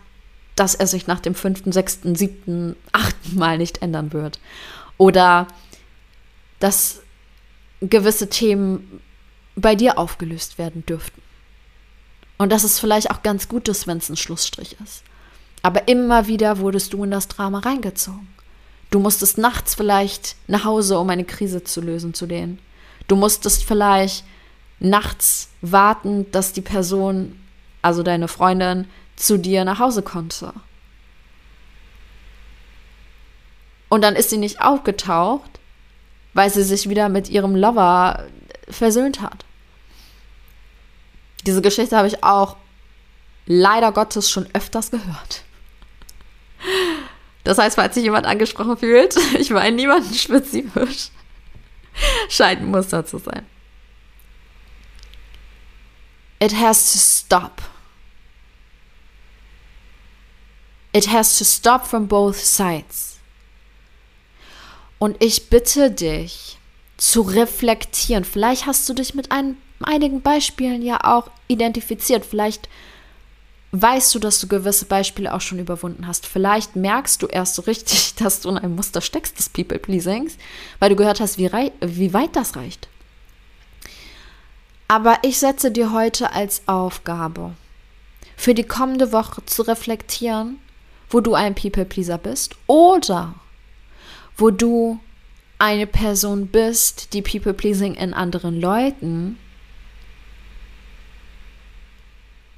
dass er sich nach dem fünften, sechsten, siebten, achten Mal nicht ändern wird. Oder dass gewisse Themen bei dir aufgelöst werden dürften. Und dass es vielleicht auch ganz gut ist, wenn es ein Schlussstrich ist. Aber immer wieder wurdest du in das Drama reingezogen. Du musstest nachts vielleicht nach Hause, um eine Krise zu lösen zu denen. Du musstest vielleicht nachts warten, dass die Person, also deine Freundin, zu dir nach Hause konnte. Und dann ist sie nicht aufgetaucht, weil sie sich wieder mit ihrem Lover versöhnt hat. Diese Geschichte habe ich auch leider Gottes schon öfters gehört. Das heißt, falls sich jemand angesprochen fühlt, ich meine niemanden spezifisch, scheint ein Muster zu sein. It has to stop. It has to stop from both sides. Und ich bitte dich zu reflektieren. Vielleicht hast du dich mit ein, einigen Beispielen ja auch identifiziert. Vielleicht weißt du, dass du gewisse Beispiele auch schon überwunden hast. Vielleicht merkst du erst so richtig, dass du in einem Muster steckst des People-Pleasings, weil du gehört hast, wie, wie weit das reicht. Aber ich setze dir heute als Aufgabe, für die kommende Woche zu reflektieren, wo du ein People-Pleaser bist oder wo du eine Person bist, die People-Pleasing in anderen Leuten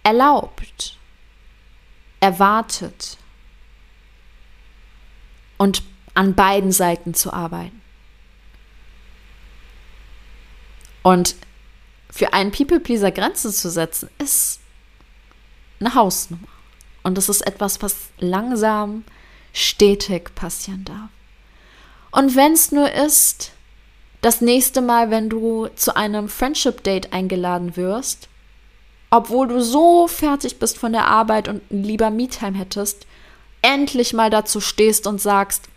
erlaubt erwartet und an beiden Seiten zu arbeiten. Und für einen People-Pleaser Grenzen zu setzen, ist eine Hausnummer. Und das ist etwas, was langsam, stetig passieren darf. Und wenn es nur ist, das nächste Mal, wenn du zu einem Friendship-Date eingeladen wirst, obwohl du so fertig bist von der Arbeit und lieber Me-Time hättest, endlich mal dazu stehst und sagst,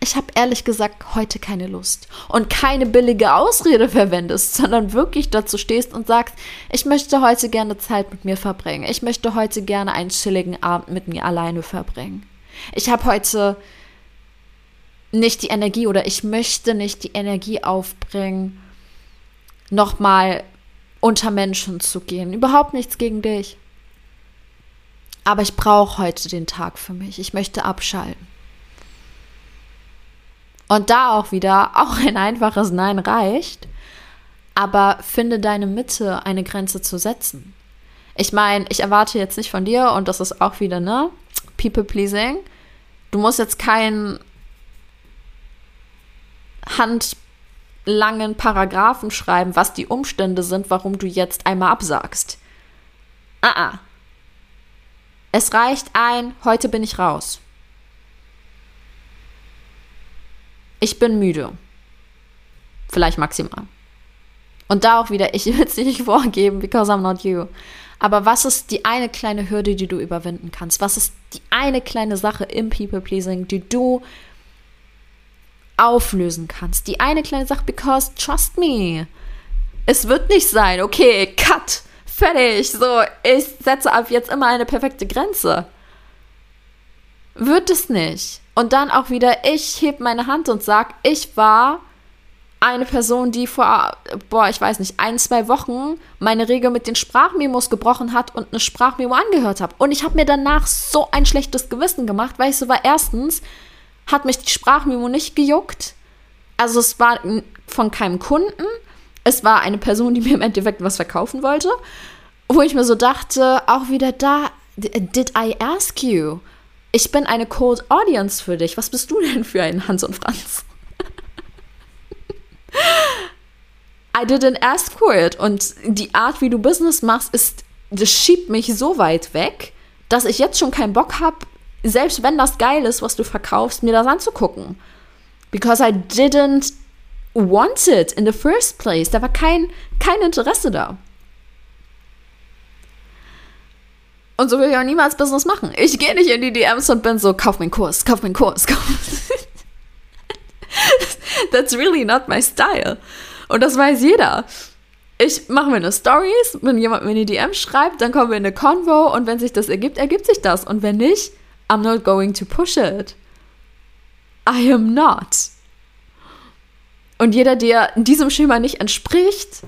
ich habe ehrlich gesagt heute keine Lust und keine billige Ausrede verwendest, sondern wirklich dazu stehst und sagst, ich möchte heute gerne Zeit mit mir verbringen. Ich möchte heute gerne einen chilligen Abend mit mir alleine verbringen. Ich habe heute nicht die Energie oder ich möchte nicht die Energie aufbringen, nochmal unter Menschen zu gehen. Überhaupt nichts gegen dich. Aber ich brauche heute den Tag für mich. Ich möchte abschalten. Und da auch wieder, auch ein einfaches Nein reicht. Aber finde deine Mitte, eine Grenze zu setzen. Ich meine, ich erwarte jetzt nicht von dir, und das ist auch wieder, ne? People pleasing. Du musst jetzt kein Hand langen Paragraphen schreiben, was die Umstände sind, warum du jetzt einmal absagst. Ah, ah. Es reicht ein, heute bin ich raus. Ich bin müde. Vielleicht maximal. Und da auch wieder, ich will es nicht vorgeben, because I'm not you. Aber was ist die eine kleine Hürde, die du überwinden kannst? Was ist die eine kleine Sache im People-Pleasing, die du auflösen kannst. Die eine kleine Sache, because trust me, es wird nicht sein, okay, cut, fertig, so, ich setze ab jetzt immer eine perfekte Grenze. Wird es nicht. Und dann auch wieder, ich heb meine Hand und sag, ich war eine Person, die vor, boah, ich weiß nicht, ein, zwei Wochen meine Regel mit den Sprachmemos gebrochen hat und eine Sprachmemo angehört habe. Und ich habe mir danach so ein schlechtes Gewissen gemacht, weil ich so war, erstens, hat mich die Sprachmemo nicht gejuckt. Also es war von keinem Kunden. Es war eine Person, die mir im Endeffekt was verkaufen wollte. Wo ich mir so dachte, auch wieder da, did I ask you? Ich bin eine Cold Audience für dich. Was bist du denn für ein Hans und Franz? I didn't ask for it. Und die Art, wie du Business machst, ist, das schiebt mich so weit weg, dass ich jetzt schon keinen Bock habe, selbst wenn das geil ist, was du verkaufst, mir das anzugucken. Because I didn't want it in the first place. Da war kein, kein Interesse da. Und so will ich auch niemals Business machen. Ich gehe nicht in die DMs und bin so, kauf meinen Kurs, kauf meinen Kurs, kauf. That's really not my style. Und das weiß jeder. Ich mache mir eine Stories, wenn jemand mir eine DM schreibt, dann kommen wir in eine Convo und wenn sich das ergibt, ergibt sich das. Und wenn nicht, I'm not going to push it. I am not. Und jeder, der diesem Schema nicht entspricht,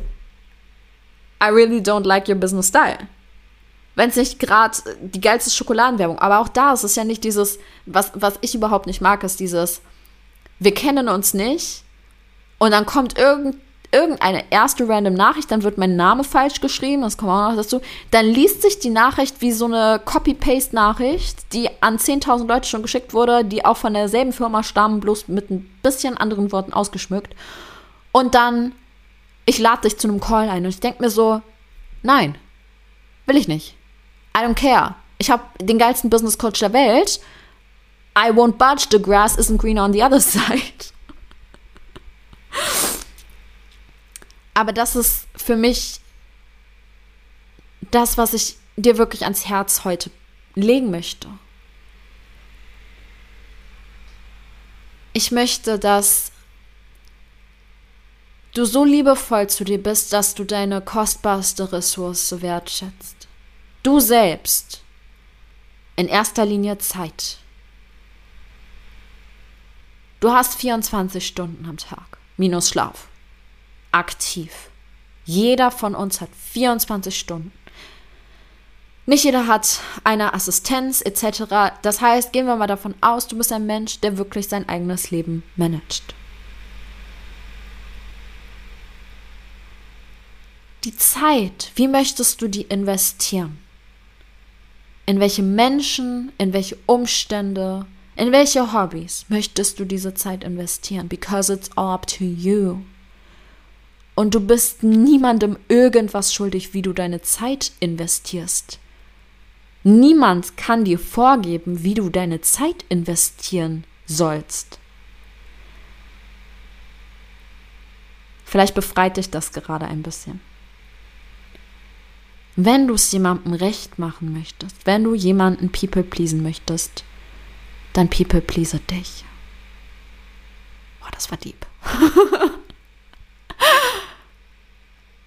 I really don't like your business style. Wenn es nicht gerade die geilste Schokoladenwerbung, aber auch da ist es ja nicht dieses, was, was ich überhaupt nicht mag, ist dieses, wir kennen uns nicht und dann kommt irgend, irgendeine erste random Nachricht, dann wird mein Name falsch geschrieben, das kommt auch noch dazu, dann liest sich die Nachricht wie so eine Copy-Paste-Nachricht, die an 10.000 Leute schon geschickt wurde, die auch von derselben Firma stammen, bloß mit ein bisschen anderen Worten ausgeschmückt. Und dann, ich lade dich zu einem Call ein und ich denke mir so, nein, will ich nicht. I don't care. Ich habe den geilsten Business Coach der Welt. I won't budge, the grass isn't green on the other side. Aber das ist für mich das, was ich dir wirklich ans Herz heute legen möchte. Ich möchte, dass du so liebevoll zu dir bist, dass du deine kostbarste Ressource wertschätzt. Du selbst. In erster Linie Zeit. Du hast 24 Stunden am Tag, minus Schlaf aktiv. Jeder von uns hat 24 Stunden. Nicht jeder hat eine Assistenz etc. Das heißt, gehen wir mal davon aus, du bist ein Mensch, der wirklich sein eigenes Leben managt. Die Zeit, wie möchtest du die investieren? In welche Menschen, in welche Umstände, in welche Hobbys möchtest du diese Zeit investieren? Because it's all up to you. Und du bist niemandem irgendwas schuldig, wie du deine Zeit investierst. Niemand kann dir vorgeben, wie du deine Zeit investieren sollst. Vielleicht befreit dich das gerade ein bisschen. Wenn du es jemandem recht machen möchtest, wenn du jemanden people pleasen möchtest, dann people please dich. Boah, das war deep.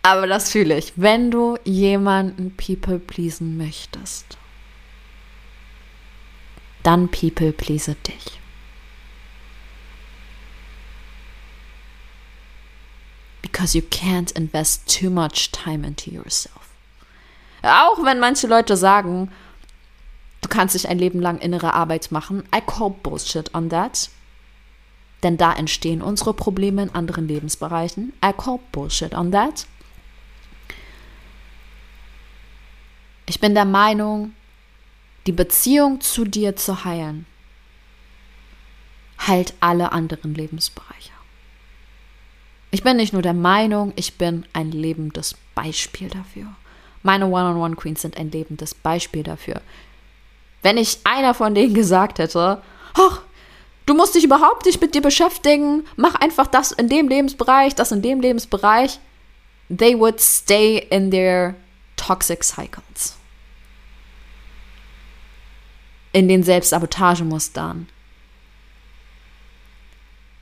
Aber das fühle ich. Wenn du jemanden people pleasen möchtest, dann people please dich. Because you can't invest too much time into yourself. Auch wenn manche Leute sagen, du kannst dich ein Leben lang innere Arbeit machen. I call bullshit on that. Denn da entstehen unsere Probleme in anderen Lebensbereichen. I call bullshit on that. Ich bin der Meinung, die Beziehung zu dir zu heilen, heilt alle anderen Lebensbereiche. Ich bin nicht nur der Meinung, ich bin ein lebendes Beispiel dafür. Meine One-on-One-Queens sind ein lebendes Beispiel dafür. Wenn ich einer von denen gesagt hätte, ach, du musst dich überhaupt nicht mit dir beschäftigen, mach einfach das in dem Lebensbereich, das in dem Lebensbereich, they would stay in their toxic cycles in den Selbstsabotagemustern.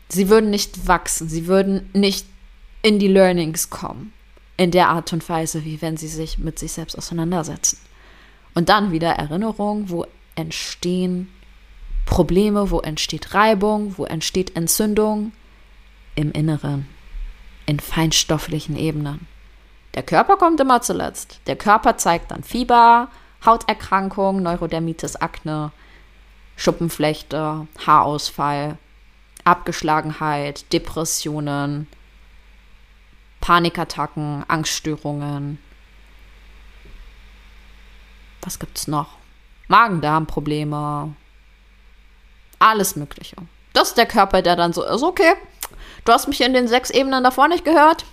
Sie würden nicht wachsen, sie würden nicht in die Learnings kommen, in der Art und Weise, wie wenn sie sich mit sich selbst auseinandersetzen. Und dann wieder Erinnerung, wo entstehen Probleme, wo entsteht Reibung, wo entsteht Entzündung im Inneren, in feinstofflichen Ebenen. Der Körper kommt immer zuletzt. Der Körper zeigt dann Fieber, Hauterkrankung, Neurodermitis, Akne, Schuppenflechte, Haarausfall, Abgeschlagenheit, Depressionen, Panikattacken, Angststörungen. Was gibt's noch? Magen-Darm-Probleme. Alles Mögliche. Das ist der Körper, der dann so ist, okay, du hast mich in den sechs Ebenen davor nicht gehört.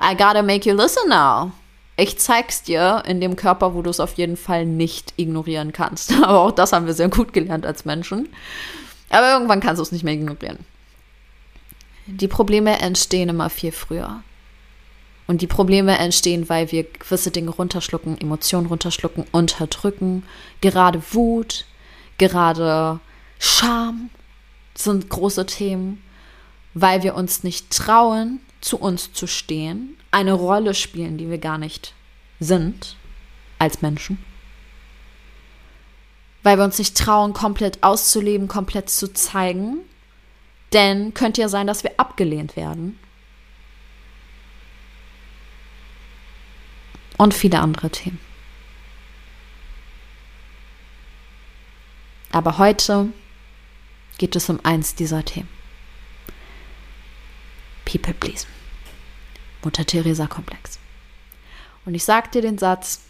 I gotta make you listen now ich zeig's dir in dem Körper, wo du es auf jeden Fall nicht ignorieren kannst. Aber auch das haben wir sehr gut gelernt als Menschen. Aber irgendwann kannst du es nicht mehr ignorieren. die Probleme entstehen immer viel früher. Und die Probleme entstehen, weil wir gewisse Dinge runterschlucken, Emotionen runterschlucken, unterdrücken. Gerade Wut, gerade Scham sind große Themen, weil wir uns nicht trauen, zu uns zu stehen, eine Rolle spielen, die wir gar nicht sind als Menschen. Weil wir uns nicht trauen, komplett auszuleben, komplett zu zeigen. Denn könnte ja sein, dass wir abgelehnt werden. Und viele andere Themen. Aber heute geht es um eins dieser Themen. People Please. Mutter Teresa Komplex. Und ich sage dir den Satz,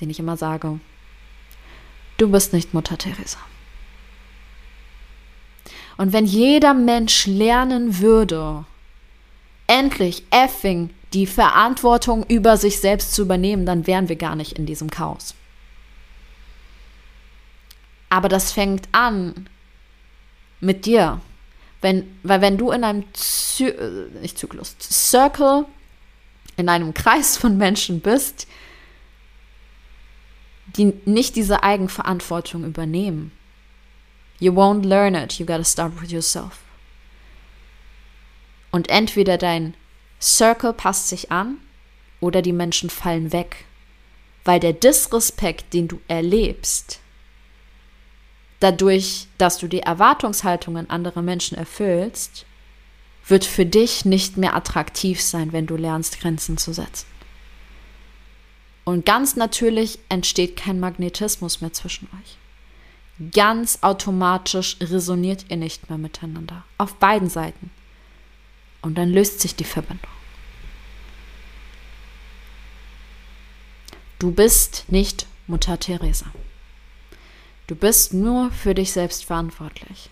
den ich immer sage, du bist nicht Mutter Teresa. Und wenn jeder Mensch lernen würde, endlich effing die Verantwortung über sich selbst zu übernehmen, dann wären wir gar nicht in diesem Chaos. Aber das fängt an mit dir. Wenn, weil wenn du in einem Zy äh, nicht Zyklus, Circle in einem Kreis von Menschen bist, die nicht diese Eigenverantwortung übernehmen. You won't learn it, you gotta start with yourself. Und entweder dein Circle passt sich an oder die Menschen fallen weg, weil der Disrespekt, den du erlebst, dadurch, dass du die Erwartungshaltungen anderer Menschen erfüllst, wird für dich nicht mehr attraktiv sein, wenn du lernst, Grenzen zu setzen. Und ganz natürlich entsteht kein Magnetismus mehr zwischen euch. Ganz automatisch resoniert ihr nicht mehr miteinander. Auf beiden Seiten. Und dann löst sich die Verbindung. Du bist nicht Mutter Teresa. Du bist nur für dich selbst verantwortlich.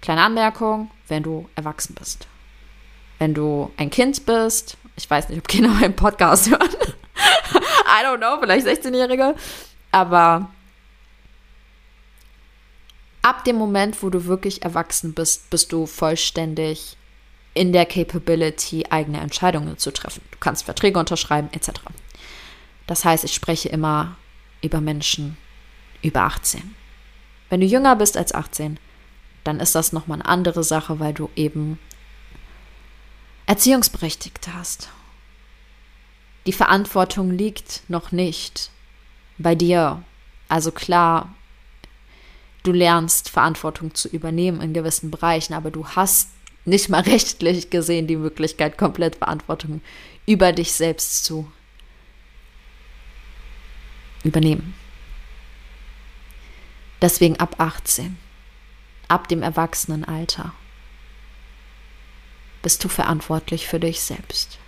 Kleine Anmerkung, wenn du erwachsen bist. Wenn du ein Kind bist, ich weiß nicht, ob Kinder meinen Podcast hören. I don't know, vielleicht 16-Jährige. Aber ab dem Moment, wo du wirklich erwachsen bist, bist du vollständig in der Capability, eigene Entscheidungen zu treffen. Du kannst Verträge unterschreiben, etc. Das heißt, ich spreche immer über Menschen über 18. Wenn du jünger bist als 18, dann ist das nochmal eine andere Sache, weil du eben Erziehungsberechtigte hast. Die Verantwortung liegt noch nicht bei dir. Also klar, du lernst Verantwortung zu übernehmen in gewissen Bereichen, aber du hast nicht mal rechtlich gesehen die Möglichkeit, komplett Verantwortung über dich selbst zu übernehmen. Deswegen ab 18 ab dem Erwachsenenalter bist du verantwortlich für dich selbst.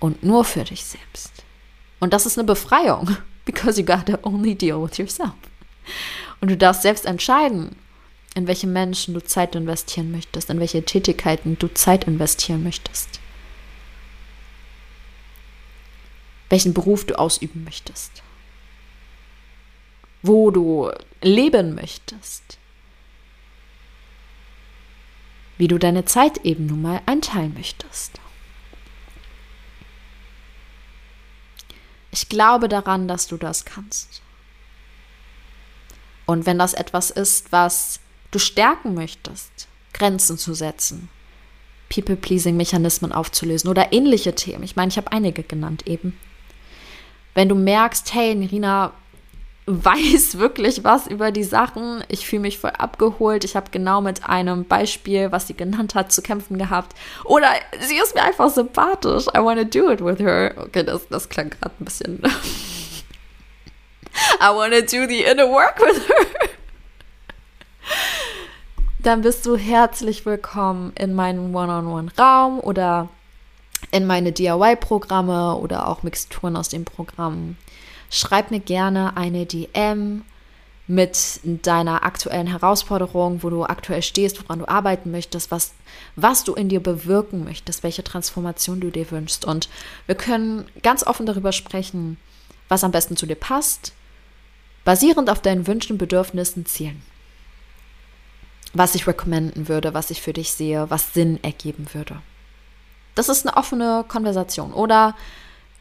Und nur für dich selbst. Und das ist eine Befreiung, because you gotta only deal with yourself. Und du darfst selbst entscheiden, in welche Menschen du Zeit investieren möchtest, in welche Tätigkeiten du Zeit investieren möchtest. Welchen Beruf du ausüben möchtest. Wo du leben möchtest wie du deine Zeit eben nun mal einteilen möchtest. Ich glaube daran, dass du das kannst. Und wenn das etwas ist, was du stärken möchtest, Grenzen zu setzen, People-Pleasing-Mechanismen aufzulösen oder ähnliche Themen. Ich meine, ich habe einige genannt eben. Wenn du merkst, hey, Nirina, weiß wirklich was über die Sachen. Ich fühle mich voll abgeholt. Ich habe genau mit einem Beispiel, was sie genannt hat, zu kämpfen gehabt. Oder sie ist mir einfach sympathisch. I want to do it with her. Okay, das, das klang gerade ein bisschen. I want to do the inner work with her. Dann bist du herzlich willkommen in meinem One-on-One-Raum oder in meine DIY-Programme oder auch Mixturen aus dem Programm schreib mir gerne eine DM mit deiner aktuellen Herausforderung, wo du aktuell stehst, woran du arbeiten möchtest, was, was du in dir bewirken möchtest, welche Transformation du dir wünschst. Und wir können ganz offen darüber sprechen, was am besten zu dir passt, basierend auf deinen Wünschen, Bedürfnissen, Zielen. was ich recommenden würde, was ich für dich sehe, was Sinn ergeben würde. Das ist eine offene Konversation. Oder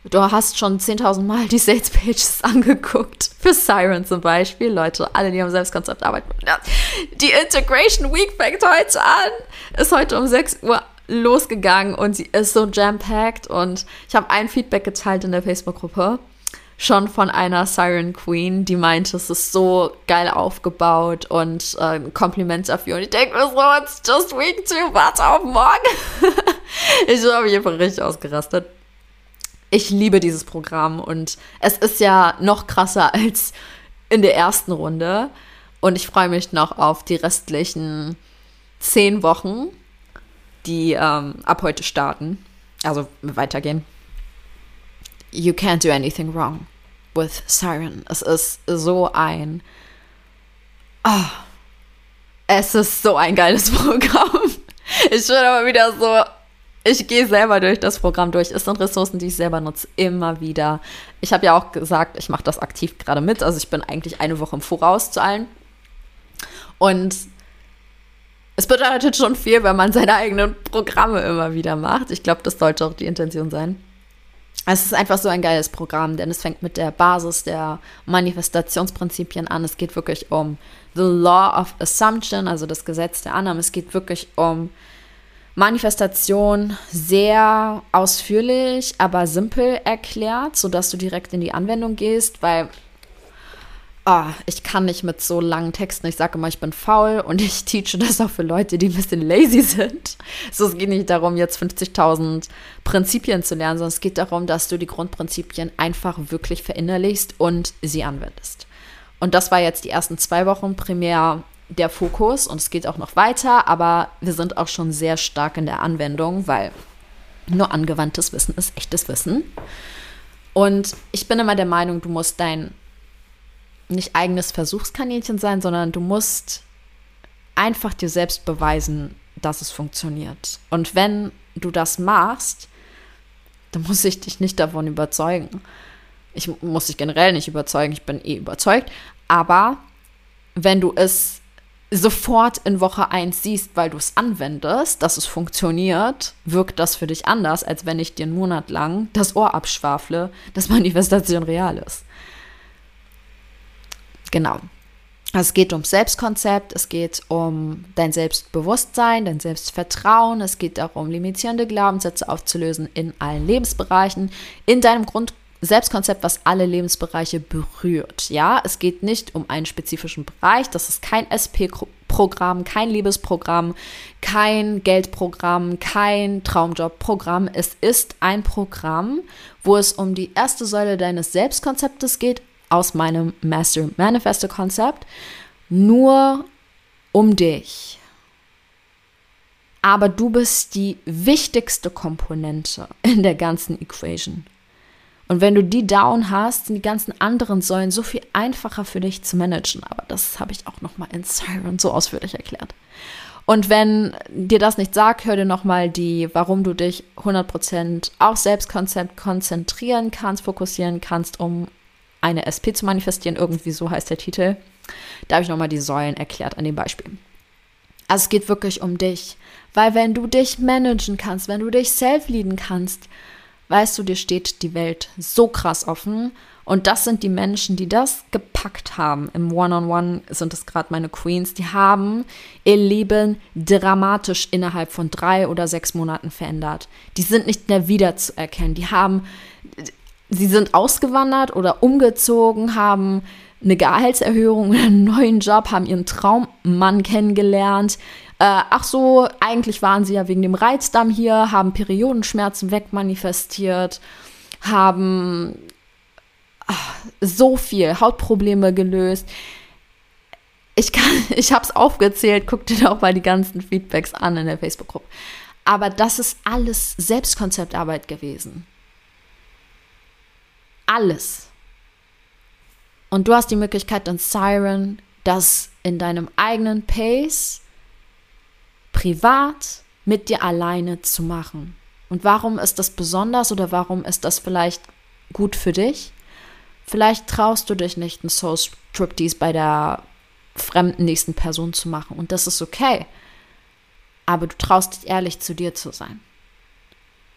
du hast schon 10.000 Mal die Sales Pages angeguckt. Für Siren zum Beispiel. Leute, alle, die am Selbstkonzept arbeiten. Die Integration Week fängt heute an. Ist heute um 6 Uhr losgegangen und sie ist so jam-packed. Und ich habe ein Feedback geteilt in der Facebook-Gruppe schon von einer Siren Queen, die meinte, es ist so geil aufgebaut und äh, Kompliment dafür. Und ich denke mir so, it's just week two, warte auf morgen. ich habe einfach richtig ausgerastet. Ich liebe dieses Programm und es ist ja noch krasser als in der ersten Runde. Und ich freue mich noch auf die restlichen zehn Wochen, die ähm, ab heute starten. Also weitergehen. You can't do anything wrong with Siren. Es ist so ein. Oh, es ist so ein geiles Programm. Ich bin aber wieder so. Ich gehe selber durch das Programm durch. Es sind Ressourcen, die ich selber nutze, immer wieder. Ich habe ja auch gesagt, ich mache das aktiv gerade mit. Also ich bin eigentlich eine Woche im Voraus zu allen. Und es bedeutet schon viel, wenn man seine eigenen Programme immer wieder macht. Ich glaube, das sollte auch die Intention sein es ist einfach so ein geiles Programm, denn es fängt mit der Basis der Manifestationsprinzipien an. Es geht wirklich um the Law of Assumption, also das Gesetz der Annahme. Es geht wirklich um Manifestation sehr ausführlich, aber simpel erklärt, sodass du direkt in die Anwendung gehst, weil oh, ich kann nicht mit so langen Texten. Ich sage immer, ich bin faul und ich teache das auch für Leute, die ein bisschen lazy sind. So, es geht nicht darum, jetzt 50.000 Prinzipien zu lernen, sondern es geht darum, dass du die Grundprinzipien einfach wirklich verinnerlichst und sie anwendest. Und das war jetzt die ersten zwei Wochen primär der Fokus und es geht auch noch weiter, aber wir sind auch schon sehr stark in der Anwendung, weil nur angewandtes Wissen ist echtes Wissen. Und ich bin immer der Meinung, du musst dein nicht eigenes Versuchskaninchen sein, sondern du musst einfach dir selbst beweisen, dass es funktioniert. Und wenn du das machst, dann muss ich dich nicht davon überzeugen. Ich muss dich generell nicht überzeugen, ich bin eh überzeugt. Aber wenn du es sofort in Woche 1 siehst, weil du es anwendest, dass es funktioniert, wirkt das für dich anders, als wenn ich dir einen Monat lang das Ohr abschwafle, dass Manifestation real ist. Genau. Es geht um Selbstkonzept, es geht um dein Selbstbewusstsein, dein Selbstvertrauen, es geht darum, limitierende Glaubenssätze aufzulösen in allen Lebensbereichen, in deinem Grund Selbstkonzept, was alle Lebensbereiche berührt. Ja, es geht nicht um einen spezifischen Bereich, das ist kein SP-Programm, kein Liebesprogramm, kein Geldprogramm, kein Traumjobprogramm. Es ist ein Programm, wo es um die erste Säule deines Selbstkonzeptes geht, aus meinem Master Manifesto Konzept nur um dich. Aber du bist die wichtigste Komponente in der ganzen Equation. Und wenn du die down hast, sind die ganzen anderen Säulen so viel einfacher für dich zu managen. Aber das habe ich auch noch mal in Siren so ausführlich erklärt. Und wenn dir das nicht sagt, hör dir noch mal die, warum du dich 100% auf Selbstkonzept konzentrieren kannst, fokussieren kannst, um eine SP zu manifestieren, irgendwie so heißt der Titel. Da habe ich nochmal die Säulen erklärt an dem Beispiel. Also es geht wirklich um dich, weil wenn du dich managen kannst, wenn du dich self-leaden kannst, weißt du, dir steht die Welt so krass offen. Und das sind die Menschen, die das gepackt haben. Im One-on-One -on -One sind es gerade meine Queens. Die haben ihr Leben dramatisch innerhalb von drei oder sechs Monaten verändert. Die sind nicht mehr wiederzuerkennen. Die haben sie sind ausgewandert oder umgezogen, haben eine Gehaltserhöhung oder einen neuen Job, haben ihren Traummann kennengelernt. Äh, ach so, eigentlich waren sie ja wegen dem Reizdarm hier, haben Periodenschmerzen wegmanifestiert, haben ach, so viel Hautprobleme gelöst. Ich kann, ich habe es aufgezählt, guck dir doch mal die ganzen Feedbacks an in der Facebook-Gruppe. Aber das ist alles Selbstkonzeptarbeit gewesen alles. Und du hast die Möglichkeit, dann Siren das in deinem eigenen Pace privat mit dir alleine zu machen. Und warum ist das besonders oder warum ist das vielleicht gut für dich? Vielleicht traust du dich nicht, einen Soul Striptease bei der fremden nächsten Person zu machen. Und das ist okay. Aber du traust dich ehrlich zu dir zu sein.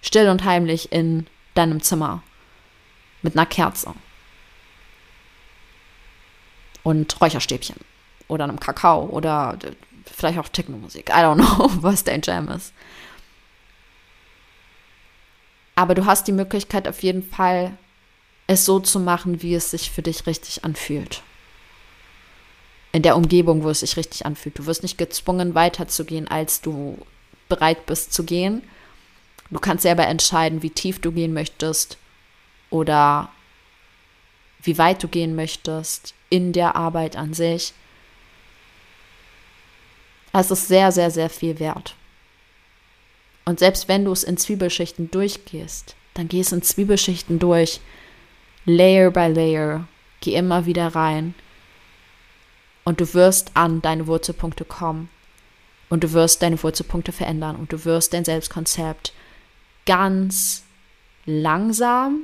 Still und heimlich in deinem Zimmer. Mit einer Kerze. Und Räucherstäbchen. Oder einem Kakao. Oder vielleicht auch Techno-Musik. I don't know, was dein Jam ist. Aber du hast die Möglichkeit auf jeden Fall, es so zu machen, wie es sich für dich richtig anfühlt. In der Umgebung, wo es sich richtig anfühlt. Du wirst nicht gezwungen, weiterzugehen, als du bereit bist zu gehen. Du kannst selber entscheiden, wie tief du gehen möchtest oder wie weit du gehen möchtest in der Arbeit an sich. Es ist sehr, sehr, sehr viel wert. Und selbst wenn du es in Zwiebelschichten durchgehst, dann gehst in Zwiebelschichten durch, Layer by Layer, geh immer wieder rein. Und du wirst an deine Wurzelpunkte kommen. Und du wirst deine Wurzelpunkte verändern. Und du wirst dein Selbstkonzept ganz langsam,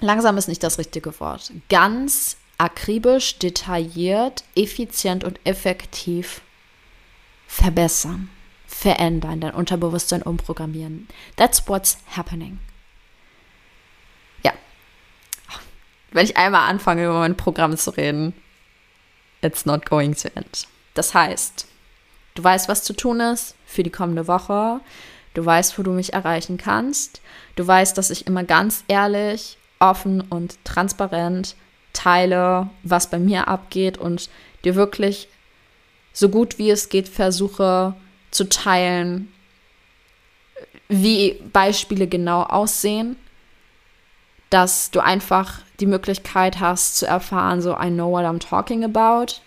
langsam ist nicht das richtige Wort, ganz akribisch, detailliert, effizient und effektiv verbessern verändern, dein Unterbewusstsein umprogrammieren. That's what's happening. Ja. Wenn ich einmal anfange, über mein Programm zu reden, it's not going to end. Das heißt, du weißt, was zu tun ist für die kommende Woche. Du weißt, wo du mich erreichen kannst. Du weißt, dass ich immer ganz ehrlich, offen und transparent teile, was bei mir abgeht und dir wirklich so gut wie es geht versuche, zu teilen, wie Beispiele genau aussehen, dass du einfach die Möglichkeit hast zu erfahren, so I know what I'm talking about.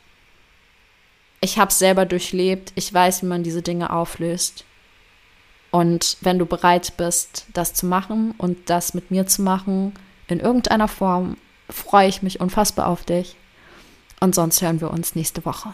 Ich habe es selber durchlebt, ich weiß, wie man diese Dinge auflöst. Und wenn du bereit bist, das zu machen und das mit mir zu machen, in irgendeiner Form, freue ich mich unfassbar auf dich. Und sonst hören wir uns nächste Woche.